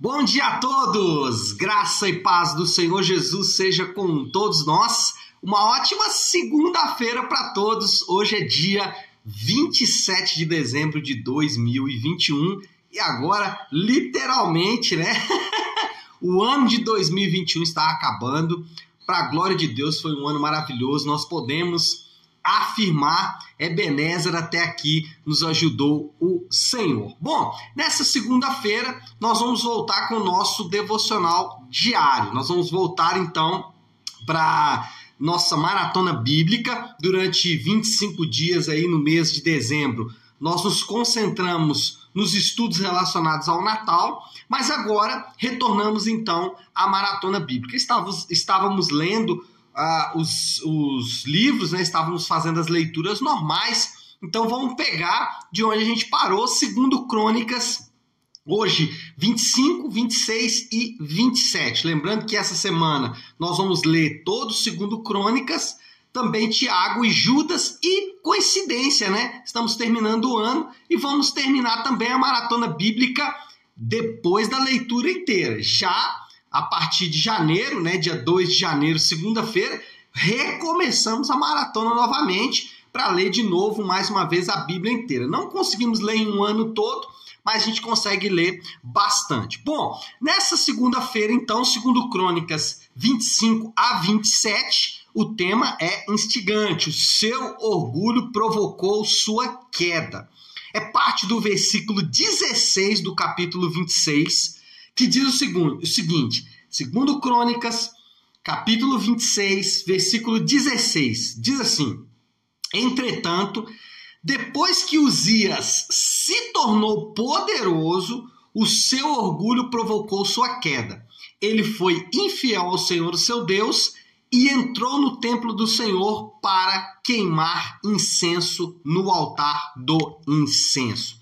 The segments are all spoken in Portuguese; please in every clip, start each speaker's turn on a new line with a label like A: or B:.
A: Bom dia a todos! Graça e paz do Senhor Jesus seja com todos nós. Uma ótima segunda-feira para todos. Hoje é dia 27 de dezembro de 2021 e agora, literalmente, né? o ano de 2021 está acabando. Para a glória de Deus, foi um ano maravilhoso. Nós podemos afirmar Ebenezer até aqui nos ajudou o Senhor. Bom, nessa segunda-feira nós vamos voltar com o nosso devocional diário. Nós vamos voltar então para nossa maratona bíblica durante 25 dias aí no mês de dezembro. Nós nos concentramos nos estudos relacionados ao Natal, mas agora retornamos então à maratona bíblica. Estávamos, estávamos lendo uh, os, os livros, né, estávamos fazendo as leituras normais. Então vamos pegar de onde a gente parou, segundo Crônicas, hoje 25, 26 e 27. Lembrando que essa semana nós vamos ler todo segundo Crônicas, também Tiago e Judas e coincidência, né? Estamos terminando o ano e vamos terminar também a maratona bíblica depois da leitura inteira. Já a partir de janeiro, né, dia 2 de janeiro, segunda-feira, recomeçamos a maratona novamente para ler de novo, mais uma vez, a Bíblia inteira. Não conseguimos ler em um ano todo, mas a gente consegue ler bastante. Bom, nessa segunda-feira, então, segundo Crônicas 25 a 27, o tema é instigante. O seu orgulho provocou sua queda. É parte do versículo 16 do capítulo 26 que diz o, segundo, o seguinte, segundo Crônicas, capítulo 26, versículo 16, diz assim: Entretanto, depois que Uzias se tornou poderoso, o seu orgulho provocou sua queda. Ele foi infiel ao Senhor, seu Deus, e entrou no templo do Senhor para queimar incenso no altar do incenso.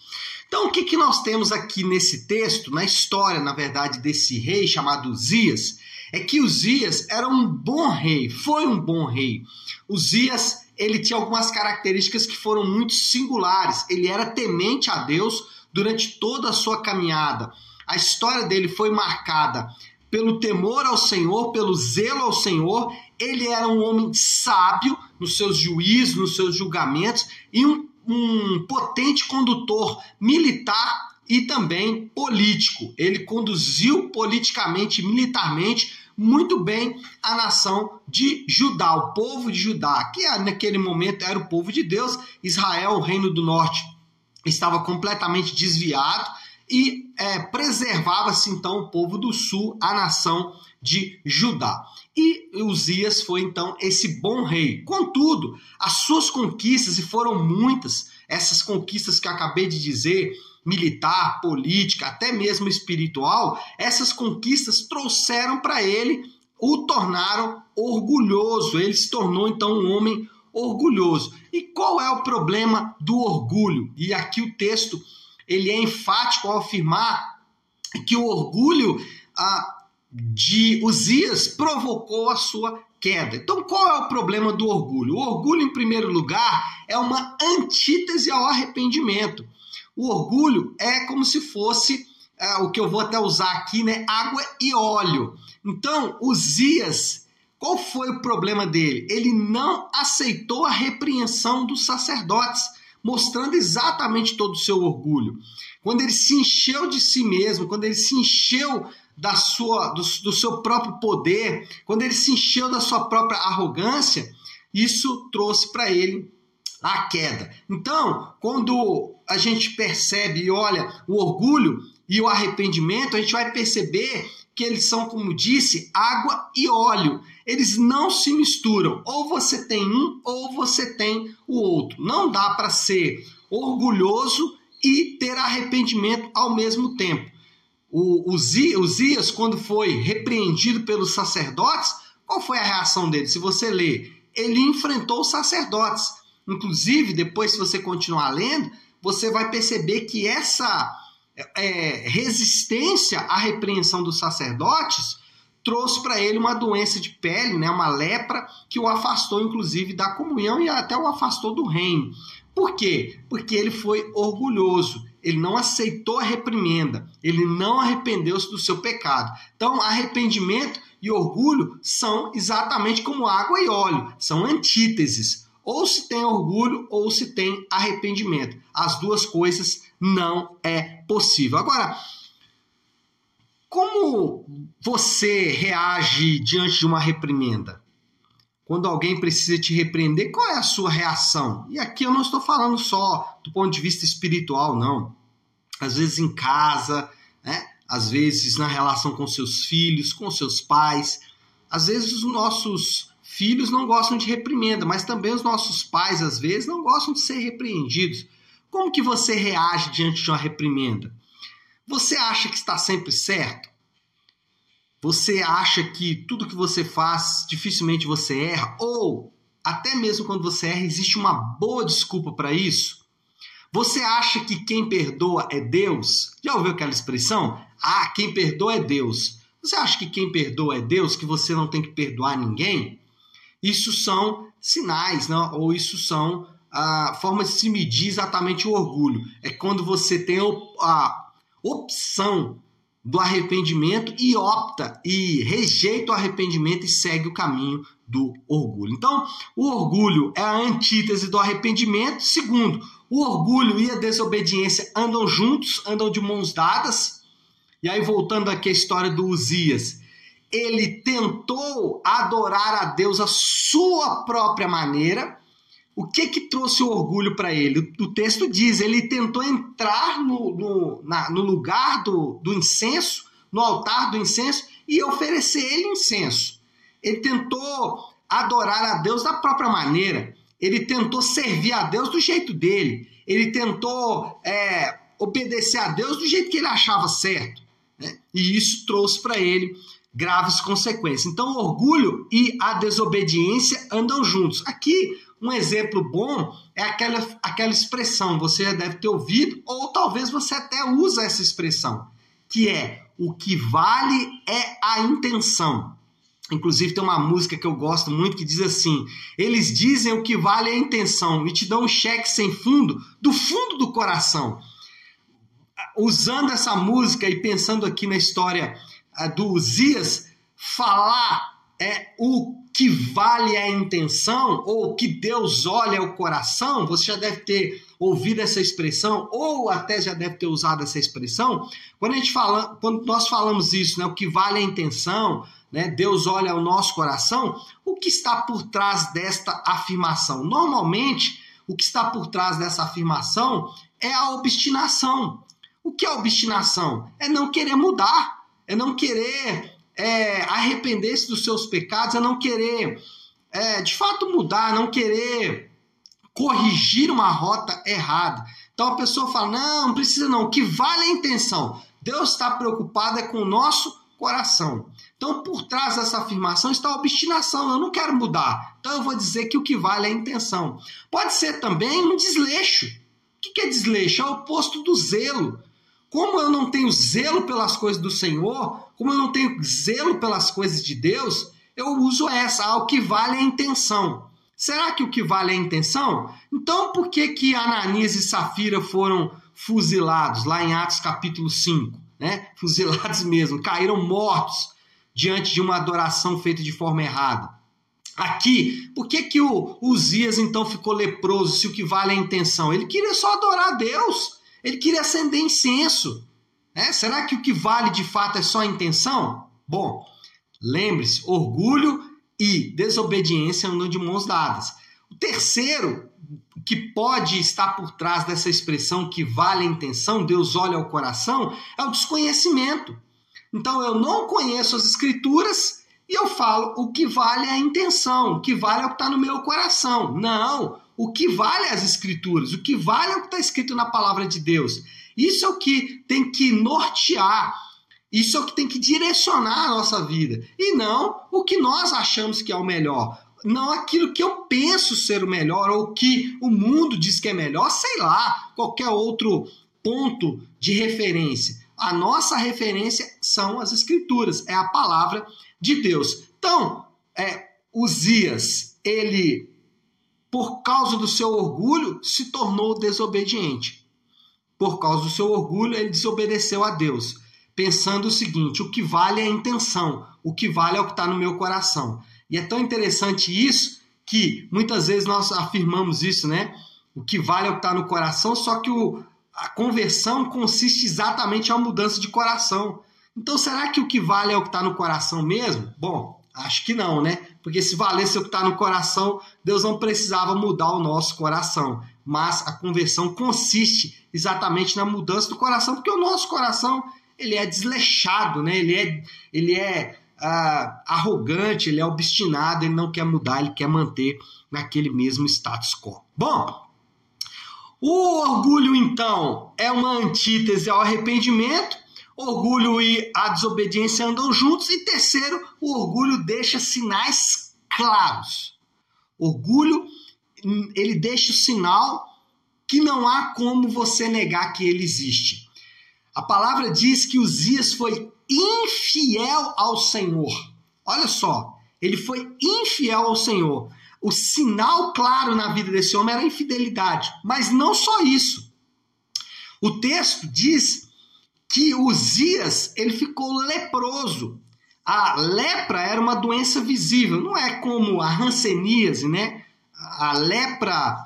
A: Então, o que, que nós temos aqui nesse texto, na história, na verdade, desse rei chamado Uzias, é que Uzias era um bom rei, foi um bom rei. Uzias, ele tinha algumas características que foram muito singulares. Ele era temente a Deus durante toda a sua caminhada. A história dele foi marcada pelo temor ao Senhor, pelo zelo ao Senhor. Ele era um homem sábio nos seus juízos, nos seus julgamentos e um um potente condutor militar e também político. Ele conduziu politicamente e militarmente muito bem a nação de Judá, o povo de Judá, que naquele momento era o povo de Deus. Israel, o reino do norte, estava completamente desviado e é, preservava-se então o povo do sul, a nação de Judá. E Uzias foi então esse bom rei. Contudo, as suas conquistas, e foram muitas, essas conquistas que acabei de dizer, militar, política, até mesmo espiritual, essas conquistas trouxeram para ele, o tornaram orgulhoso. Ele se tornou então um homem orgulhoso. E qual é o problema do orgulho? E aqui o texto ele é enfático ao afirmar que o orgulho ah, de Uzias provocou a sua queda. Então, qual é o problema do orgulho? O orgulho, em primeiro lugar, é uma antítese ao arrependimento. O orgulho é como se fosse é, o que eu vou até usar aqui, né? Água e óleo. Então, Uzias, qual foi o problema dele? Ele não aceitou a repreensão dos sacerdotes, mostrando exatamente todo o seu orgulho. Quando ele se encheu de si mesmo, quando ele se encheu da sua, do, do seu próprio poder, quando ele se encheu da sua própria arrogância, isso trouxe para ele a queda. Então, quando a gente percebe e olha o orgulho e o arrependimento, a gente vai perceber que eles são, como disse, água e óleo. Eles não se misturam. Ou você tem um ou você tem o outro. Não dá para ser orgulhoso e ter arrependimento ao mesmo tempo. O Uzias, quando foi repreendido pelos sacerdotes, qual foi a reação dele? Se você ler, ele enfrentou os sacerdotes. Inclusive, depois, se você continuar lendo, você vai perceber que essa é, resistência à repreensão dos sacerdotes trouxe para ele uma doença de pele, né, uma lepra, que o afastou, inclusive, da comunhão e até o afastou do reino. Por quê? Porque ele foi orgulhoso ele não aceitou a reprimenda, ele não arrependeu-se do seu pecado. Então, arrependimento e orgulho são exatamente como água e óleo, são antíteses. Ou se tem orgulho ou se tem arrependimento. As duas coisas não é possível. Agora, como você reage diante de uma reprimenda? Quando alguém precisa te repreender, qual é a sua reação? E aqui eu não estou falando só do ponto de vista espiritual, não. Às vezes em casa, né? às vezes na relação com seus filhos, com seus pais. Às vezes os nossos filhos não gostam de reprimenda, mas também os nossos pais, às vezes, não gostam de ser repreendidos. Como que você reage diante de uma reprimenda? Você acha que está sempre certo? Você acha que tudo que você faz dificilmente você erra? Ou até mesmo quando você erra, existe uma boa desculpa para isso? Você acha que quem perdoa é Deus? Já ouviu aquela expressão? Ah, quem perdoa é Deus. Você acha que quem perdoa é Deus, que você não tem que perdoar ninguém? Isso são sinais, não? ou isso são ah, formas de se medir exatamente o orgulho. É quando você tem a opção do arrependimento e opta e rejeita o arrependimento e segue o caminho do orgulho. Então, o orgulho é a antítese do arrependimento. Segundo, o orgulho e a desobediência andam juntos, andam de mãos dadas. E aí, voltando aqui à história do Uzias, ele tentou adorar a Deus a sua própria maneira o que que trouxe o orgulho para ele? O, texto diz, ele tentou entrar no, no, na, no lugar do, do incenso, no altar do incenso, e oferecer ele incenso. Ele tentou adorar a Deus da própria maneira. Ele tentou servir a Deus do jeito dele. Ele tentou é, obedecer a Deus do jeito que ele achava certo. Né? E isso trouxe para ele graves consequências. Então, o orgulho e a desobediência andam juntos. Aqui, um exemplo bom é aquela, aquela expressão, você deve ter ouvido, ou talvez você até usa essa expressão, que é o que vale é a intenção. Inclusive tem uma música que eu gosto muito que diz assim: eles dizem o que vale é a intenção e te dão um cheque sem fundo do fundo do coração. Usando essa música e pensando aqui na história ah, do Uzias, falar é o que vale a intenção ou que Deus olha o coração, você já deve ter ouvido essa expressão ou até já deve ter usado essa expressão. Quando a gente fala, quando nós falamos isso, né, o que vale a intenção, né, Deus olha o nosso coração, o que está por trás desta afirmação? Normalmente, o que está por trás dessa afirmação é a obstinação. O que é obstinação? É não querer mudar, é não querer é, arrepender-se dos seus pecados, é não querer, é, de fato, mudar, não querer corrigir uma rota errada. Então a pessoa fala: não, não precisa não, o que vale a intenção. Deus está preocupado é com o nosso coração. Então, por trás dessa afirmação está a obstinação. Eu não quero mudar. Então, eu vou dizer que o que vale é a intenção. Pode ser também um desleixo. O que é desleixo? É o oposto do zelo. Como eu não tenho zelo pelas coisas do Senhor, como eu não tenho zelo pelas coisas de Deus, eu uso essa, ah, o que vale é a intenção. Será que o que vale é a intenção? Então por que que Ananias e Safira foram fuzilados lá em Atos capítulo 5, né? Fuzilados mesmo, caíram mortos diante de uma adoração feita de forma errada. Aqui, por que que o Uzias então ficou leproso se o que vale é a intenção? Ele queria só adorar a Deus. Ele queria acender incenso. Né? Será que o que vale de fato é só a intenção? Bom, lembre-se: orgulho e desobediência andam de mãos dadas. O terceiro que pode estar por trás dessa expressão que vale a intenção, Deus olha ao coração, é o desconhecimento. Então eu não conheço as escrituras e eu falo o que vale é a intenção, o que vale é o que está no meu coração. Não, o que vale as escrituras, o que vale é o que está escrito na palavra de Deus. Isso é o que tem que nortear, isso é o que tem que direcionar a nossa vida. E não o que nós achamos que é o melhor. Não aquilo que eu penso ser o melhor, ou que o mundo diz que é melhor, sei lá, qualquer outro ponto de referência. A nossa referência são as escrituras, é a palavra de Deus. Então, é, Uzias, ele por causa do seu orgulho, se tornou desobediente. por causa do seu orgulho, ele desobedeceu a Deus, pensando o seguinte: o que vale é a intenção, o que vale é o que está no meu coração. E é tão interessante isso que muitas vezes nós afirmamos isso, né? O que vale é o que está no coração, só que o, a conversão consiste exatamente uma mudança de coração. Então, será que o que vale é o que está no coração mesmo? Bom, acho que não, né? Porque se valesse o que está no coração, Deus não precisava mudar o nosso coração. Mas a conversão consiste exatamente na mudança do coração, porque o nosso coração ele é desleixado, né? Ele é, ele é ah, arrogante, ele é obstinado, ele não quer mudar, ele quer manter naquele mesmo status quo. Bom, o orgulho, então, é uma antítese ao arrependimento. Orgulho e a desobediência andam juntos. E terceiro, o orgulho deixa sinais claros. Orgulho, ele deixa o sinal que não há como você negar que ele existe. A palavra diz que Uzias foi infiel ao Senhor. Olha só, ele foi infiel ao Senhor. O sinal claro na vida desse homem era a infidelidade. Mas não só isso. O texto diz que Uzias ele ficou leproso. A lepra era uma doença visível, não é como a hanseníase, né? A lepra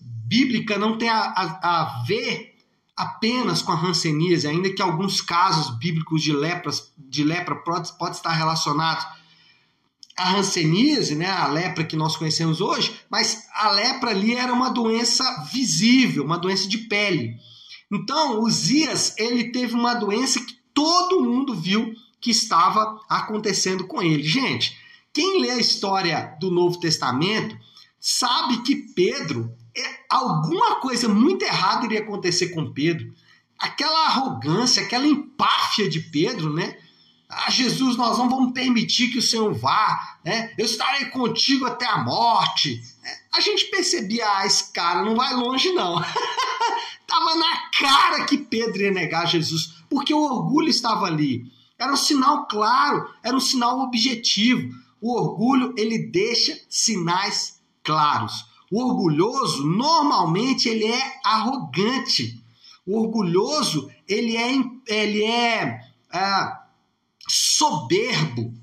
A: bíblica não tem a, a, a ver apenas com a hanseníase, ainda que alguns casos bíblicos de, lepras, de lepra pode, pode estar relacionados a hanseníase, né, a lepra que nós conhecemos hoje, mas a lepra ali era uma doença visível, uma doença de pele. Então, Uzias, ele teve uma doença que todo mundo viu que estava acontecendo com ele. Gente, quem lê a história do Novo Testamento sabe que Pedro, é, alguma coisa muito errada iria acontecer com Pedro. Aquela arrogância, aquela empáfia de Pedro, né? Ah, Jesus, nós não vamos permitir que o Senhor vá, né? Eu estarei contigo até a morte. A gente percebia, ah, esse cara não vai longe, não. Tava na cara que Pedro ia negar Jesus, porque o orgulho estava ali. Era um sinal claro, era um sinal objetivo. O orgulho, ele deixa sinais claros. O orgulhoso, normalmente, ele é arrogante. O orgulhoso, ele é, ele é, é soberbo.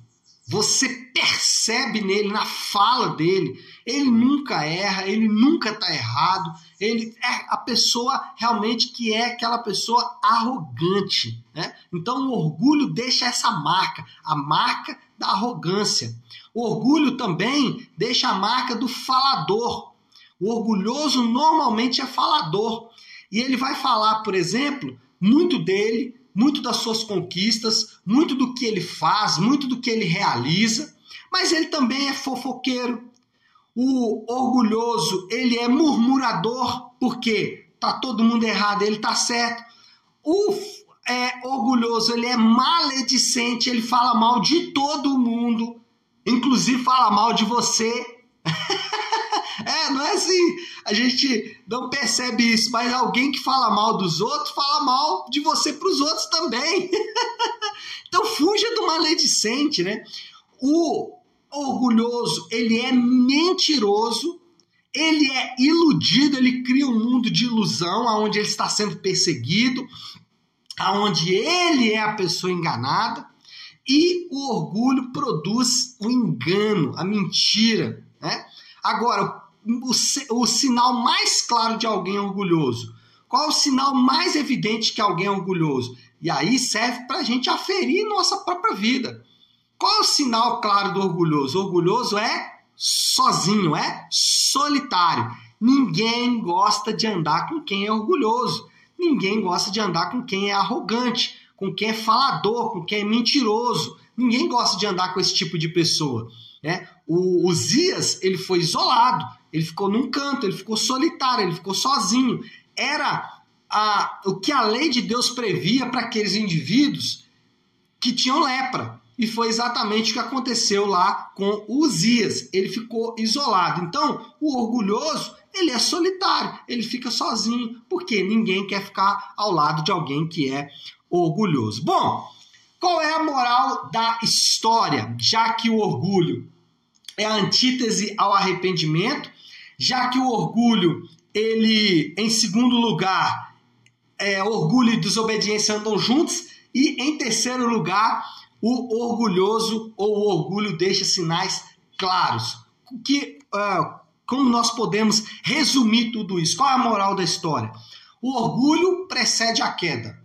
A: Você percebe nele, na fala dele, ele nunca erra, ele nunca está errado, ele é a pessoa realmente que é aquela pessoa arrogante. Né? Então o orgulho deixa essa marca, a marca da arrogância. O orgulho também deixa a marca do falador. O orgulhoso normalmente é falador. E ele vai falar, por exemplo, muito dele, muito das suas conquistas, muito do que ele faz, muito do que ele realiza, mas ele também é fofoqueiro. O orgulhoso, ele é murmurador, porque tá todo mundo errado, ele tá certo. O é orgulhoso, ele é maledicente, ele fala mal de todo mundo, inclusive fala mal de você. É, não é assim. A gente não percebe isso, mas alguém que fala mal dos outros fala mal de você para os outros também. então fuja do maledicente, né? O orgulhoso, ele é mentiroso, ele é iludido, ele cria um mundo de ilusão onde ele está sendo perseguido, aonde ele é a pessoa enganada. E o orgulho produz o engano, a mentira, né? Agora, o, o sinal mais claro de alguém orgulhoso? Qual é o sinal mais evidente que alguém é orgulhoso? E aí serve para a gente aferir nossa própria vida. Qual o sinal claro do orgulhoso? O orgulhoso é sozinho, é solitário. Ninguém gosta de andar com quem é orgulhoso. Ninguém gosta de andar com quem é arrogante, com quem é falador, com quem é mentiroso. Ninguém gosta de andar com esse tipo de pessoa. Né? O Zias ele foi isolado, ele ficou num canto, ele ficou solitário, ele ficou sozinho. Era a, o que a lei de Deus previa para aqueles indivíduos que tinham lepra. E foi exatamente o que aconteceu lá com Uzias. Ele ficou isolado. Então, o orgulhoso, ele é solitário, ele fica sozinho, porque ninguém quer ficar ao lado de alguém que é orgulhoso. Bom, qual é a moral da história? Já que o orgulho é a antítese ao arrependimento, já que o orgulho, ele, em segundo lugar, é, orgulho e desobediência andam juntos. E em terceiro lugar, o orgulhoso ou o orgulho deixa sinais claros. Que, uh, como nós podemos resumir tudo isso? Qual é a moral da história? O orgulho precede a queda.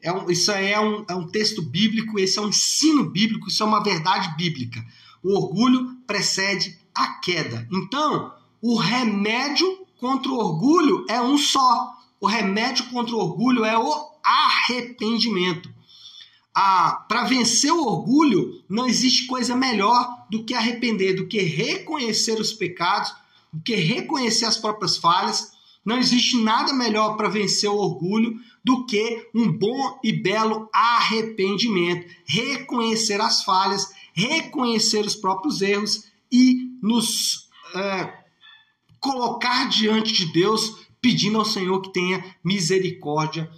A: É um, isso é um, é um texto bíblico, esse é um ensino bíblico, isso é uma verdade bíblica. O orgulho precede a queda. Então, o remédio contra o orgulho é um só. O remédio contra o orgulho é o arrependimento. Para vencer o orgulho, não existe coisa melhor do que arrepender, do que reconhecer os pecados, do que reconhecer as próprias falhas. Não existe nada melhor para vencer o orgulho do que um bom e belo arrependimento. Reconhecer as falhas, reconhecer os próprios erros e nos é, colocar diante de Deus, pedindo ao Senhor que tenha misericórdia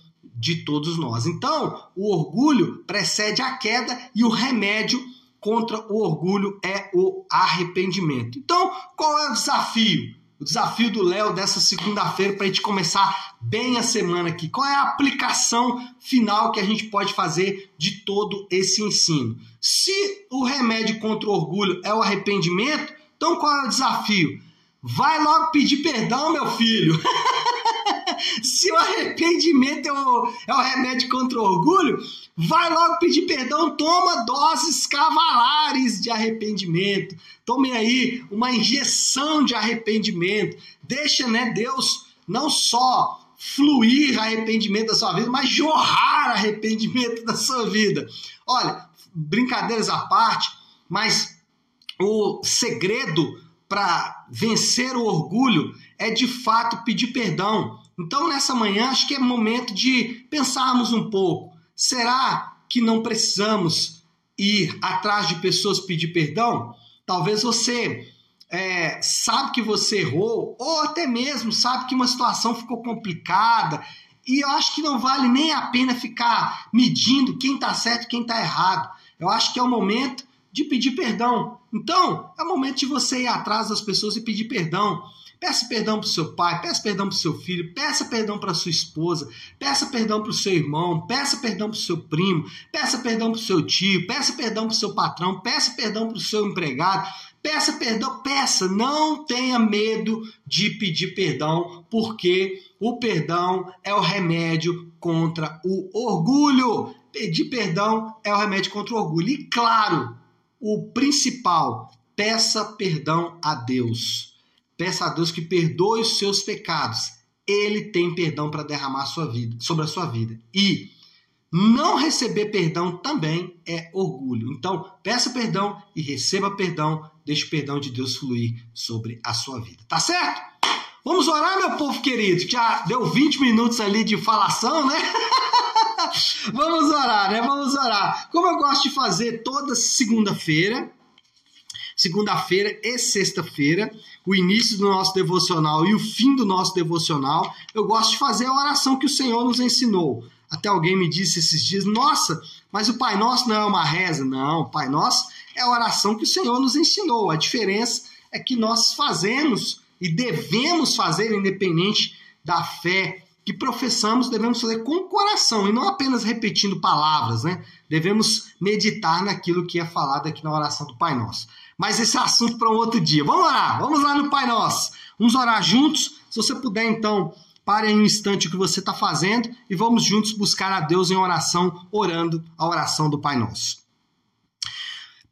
A: de todos nós. Então, o orgulho precede a queda e o remédio contra o orgulho é o arrependimento. Então, qual é o desafio? O desafio do Léo dessa segunda-feira para a gente começar bem a semana aqui. Qual é a aplicação final que a gente pode fazer de todo esse ensino? Se o remédio contra o orgulho é o arrependimento, então qual é o desafio? Vai logo pedir perdão, meu filho. Se o arrependimento é o, é o remédio contra o orgulho, vai logo pedir perdão, toma doses cavalares de arrependimento. Tome aí uma injeção de arrependimento. Deixa, né, Deus não só fluir arrependimento da sua vida, mas jorrar arrependimento da sua vida. Olha, brincadeiras à parte, mas o segredo para vencer o orgulho é de fato pedir perdão. Então, nessa manhã, acho que é momento de pensarmos um pouco. Será que não precisamos ir atrás de pessoas pedir perdão? Talvez você é, sabe que você errou, ou até mesmo sabe que uma situação ficou complicada, e eu acho que não vale nem a pena ficar medindo quem está certo e quem está errado. Eu acho que é o momento de pedir perdão. Então, é o momento de você ir atrás das pessoas e pedir perdão. Peça perdão para o seu pai, peça perdão para o seu filho, peça perdão para sua esposa, peça perdão para o seu irmão, peça perdão para o seu primo, peça perdão para o seu tio, peça perdão para o seu patrão, peça perdão para o seu empregado, peça perdão, peça, não tenha medo de pedir perdão, porque o perdão é o remédio contra o orgulho. Pedir perdão é o remédio contra o orgulho. E claro, o principal, peça perdão a Deus Peça a Deus que perdoe os seus pecados. Ele tem perdão para derramar sua vida, sobre a sua vida. E não receber perdão também é orgulho. Então, peça perdão e receba perdão. Deixe o perdão de Deus fluir sobre a sua vida. Tá certo? Vamos orar, meu povo querido. Já deu 20 minutos ali de falação, né? Vamos orar, né? Vamos orar. Como eu gosto de fazer toda segunda-feira, segunda-feira e sexta-feira, o início do nosso devocional e o fim do nosso devocional, eu gosto de fazer a oração que o Senhor nos ensinou. Até alguém me disse esses dias: Nossa, mas o Pai Nosso não é uma reza. Não, o Pai Nosso é a oração que o Senhor nos ensinou. A diferença é que nós fazemos e devemos fazer, independente da fé que professamos, devemos fazer com o coração e não apenas repetindo palavras, né? Devemos meditar naquilo que é falado aqui na oração do Pai Nosso. Mas esse é assunto para um outro dia. Vamos lá, vamos lá no Pai Nosso. Vamos orar juntos. Se você puder, então, pare em um instante o que você está fazendo e vamos juntos buscar a Deus em oração, orando a oração do Pai Nosso.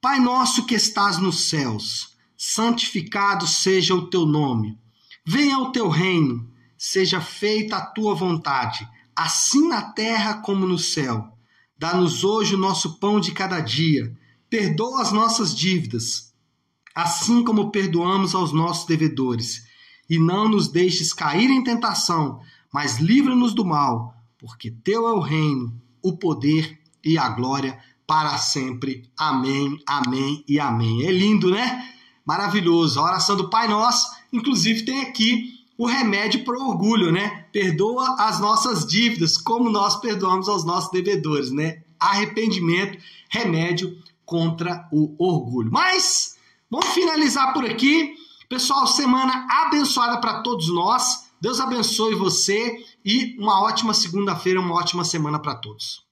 A: Pai nosso que estás nos céus, santificado seja o teu nome. Venha o teu reino, seja feita a tua vontade, assim na terra como no céu. Dá-nos hoje o nosso pão de cada dia. Perdoa as nossas dívidas assim como perdoamos aos nossos devedores. E não nos deixes cair em tentação, mas livra-nos do mal, porque teu é o reino, o poder e a glória para sempre. Amém, amém e amém. É lindo, né? Maravilhoso. A oração do Pai Nosso, inclusive, tem aqui o remédio para o orgulho, né? Perdoa as nossas dívidas, como nós perdoamos aos nossos devedores, né? Arrependimento, remédio contra o orgulho. Mas Vamos finalizar por aqui. Pessoal, semana abençoada para todos nós. Deus abençoe você e uma ótima segunda-feira, uma ótima semana para todos.